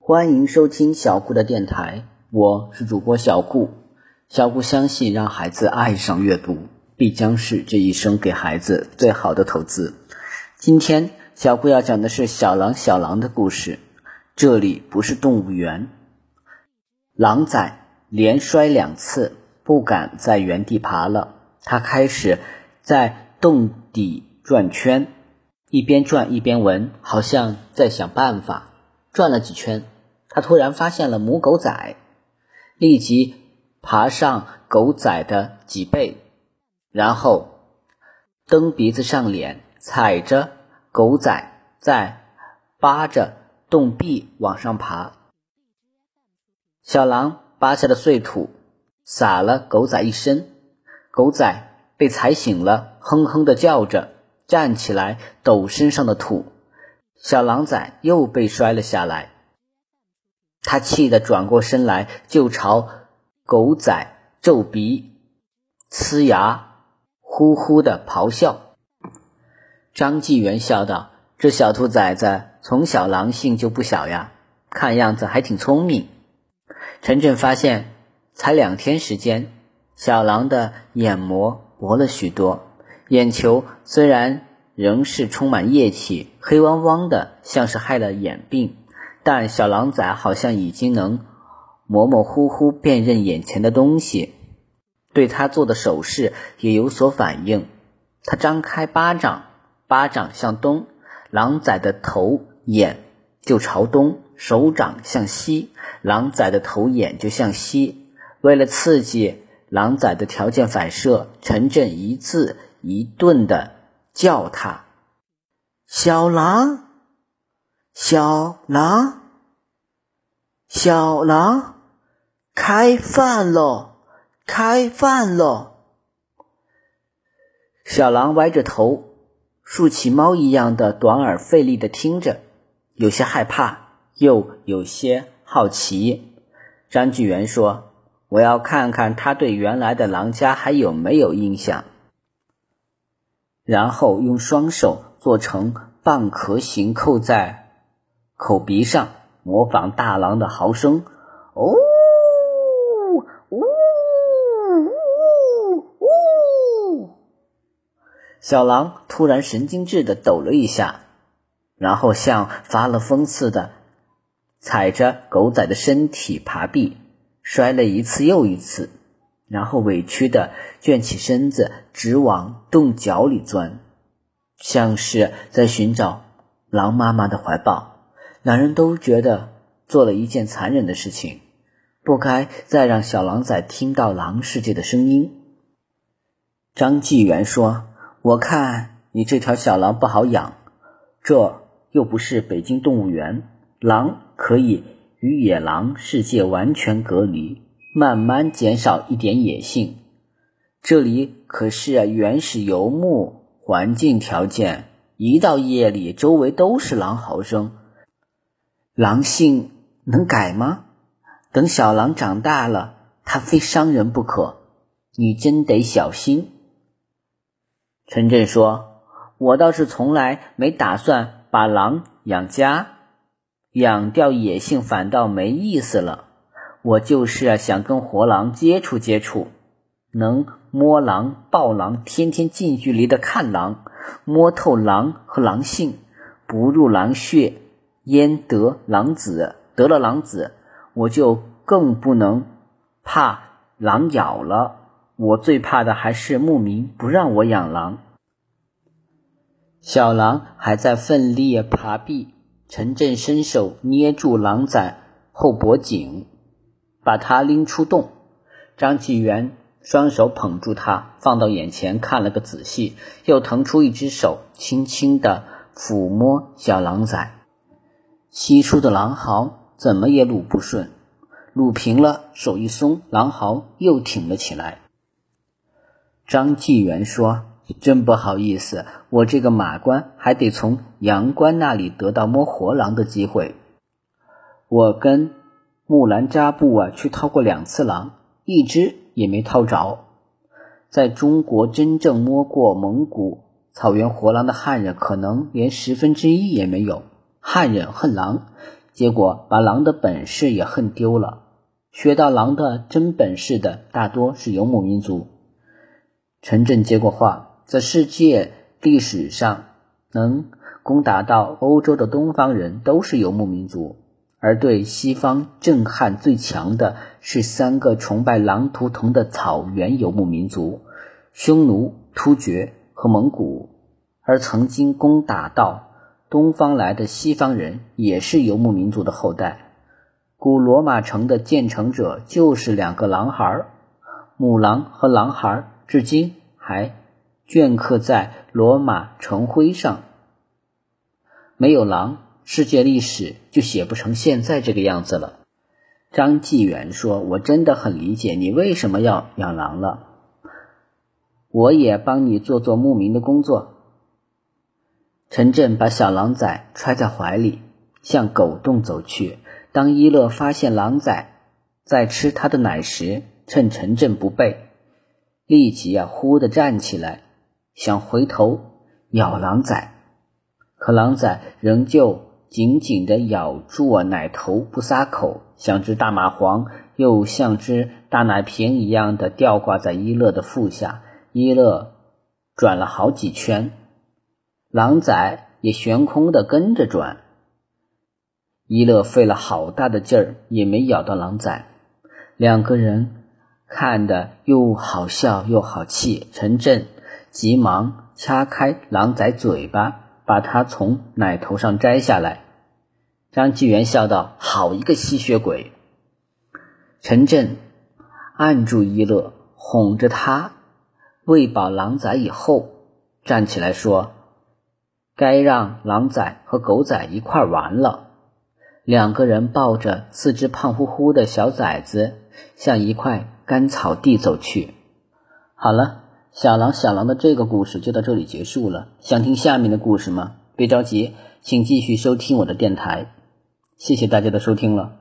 欢迎收听小顾的电台，我是主播小顾。小顾相信，让孩子爱上阅读，必将是这一生给孩子最好的投资。今天，小顾要讲的是小狼小狼的故事。这里不是动物园。狼仔连摔两次，不敢在原地爬了。他开始在洞底转圈，一边转一边闻，好像在想办法。转了几圈，他突然发现了母狗仔，立即爬上狗仔的脊背，然后蹬鼻子上脸，踩着狗仔在扒着。洞壁往上爬，小狼扒下的碎土撒了狗仔一身，狗仔被踩醒了，哼哼的叫着，站起来抖身上的土。小狼仔又被摔了下来，他气得转过身来就朝狗仔皱鼻、呲牙、呼呼的咆哮。张纪元笑道：“这小兔崽子。”从小狼性就不小呀，看样子还挺聪明。陈震发现，才两天时间，小狼的眼膜薄了许多，眼球虽然仍是充满液体，黑汪汪的，像是害了眼病，但小狼崽好像已经能模模糊糊辨认眼前的东西，对他做的手势也有所反应。他张开巴掌，巴掌向东。狼崽的头眼就朝东，手掌向西，狼崽的头眼就向西。为了刺激狼崽的条件反射，陈震一字一顿的叫他：“小狼，小狼，小狼，开饭喽，开饭喽！”小狼歪着头。竖起猫一样的短耳，费力的听着，有些害怕，又有些好奇。张巨元说：“我要看看他对原来的狼家还有没有印象。”然后用双手做成蚌壳形，扣在口鼻上，模仿大狼的嚎声：“哦。”小狼突然神经质的抖了一下，然后像发了疯似的踩着狗仔的身体爬壁，摔了一次又一次，然后委屈的卷起身子，直往洞角里钻，像是在寻找狼妈妈的怀抱。两人都觉得做了一件残忍的事情，不该再让小狼崽听到狼世界的声音。张纪元说。我看你这条小狼不好养，这又不是北京动物园，狼可以与野狼世界完全隔离，慢慢减少一点野性。这里可是原始游牧环境条件，一到夜里，周围都是狼嚎声，狼性能改吗？等小狼长大了，它非伤人不可，你真得小心。陈震说：“我倒是从来没打算把狼养家，养掉野性反倒没意思了。我就是想跟活狼接触接触，能摸狼、抱狼，天天近距离的看狼，摸透狼和狼性，不入狼穴，焉得狼子？得了狼子，我就更不能怕狼咬了。”我最怕的还是牧民不让我养狼。小狼还在奋力爬壁，陈震伸手捏住狼崽后脖颈，把他拎出洞。张纪元双手捧住他，放到眼前看了个仔细，又腾出一只手，轻轻地抚摸小狼崽。稀疏的狼嚎怎么也撸不顺，撸平了，手一松，狼嚎又挺了起来。张纪元说：“真不好意思，我这个马官还得从杨官那里得到摸活狼的机会。我跟木兰扎布啊去掏过两次狼，一只也没掏着。在中国真正摸过蒙古草原活狼的汉人，可能连十分之一也没有。汉人恨狼，结果把狼的本事也恨丢了。学到狼的真本事的，大多是游牧民族。陈震接过话，在世界历史上，能攻打到欧洲的东方人都是游牧民族，而对西方震撼最强的是三个崇拜狼图腾的草原游牧民族——匈奴、突厥和蒙古。而曾经攻打到东方来的西方人，也是游牧民族的后代。古罗马城的建成者就是两个狼孩，母狼和狼孩。至今还镌刻在罗马城徽上。没有狼，世界历史就写不成现在这个样子了。张纪元说：“我真的很理解你为什么要养狼了。我也帮你做做牧民的工作。”陈震把小狼崽揣在怀里，向狗洞走去。当伊乐发现狼崽在吃他的奶时，趁陈震不备。立即啊，忽地站起来，想回头咬狼崽，可狼崽仍旧紧紧地咬住我奶头不撒口，像只大蚂蟥，又像只大奶瓶一样的吊挂在伊乐的腹下。伊乐转了好几圈，狼崽也悬空的跟着转。伊乐费了好大的劲儿，也没咬到狼崽。两个人。看得又好笑又好气，陈震急忙掐开狼崽嘴巴，把它从奶头上摘下来。张纪元笑道：“好一个吸血鬼！”陈震按住一乐，哄着他喂饱狼崽以后，站起来说：“该让狼崽和狗崽一块玩了。”两个人抱着四只胖乎乎的小崽子，向一块。干草地走去。好了，小狼小狼的这个故事就到这里结束了。想听下面的故事吗？别着急，请继续收听我的电台。谢谢大家的收听了。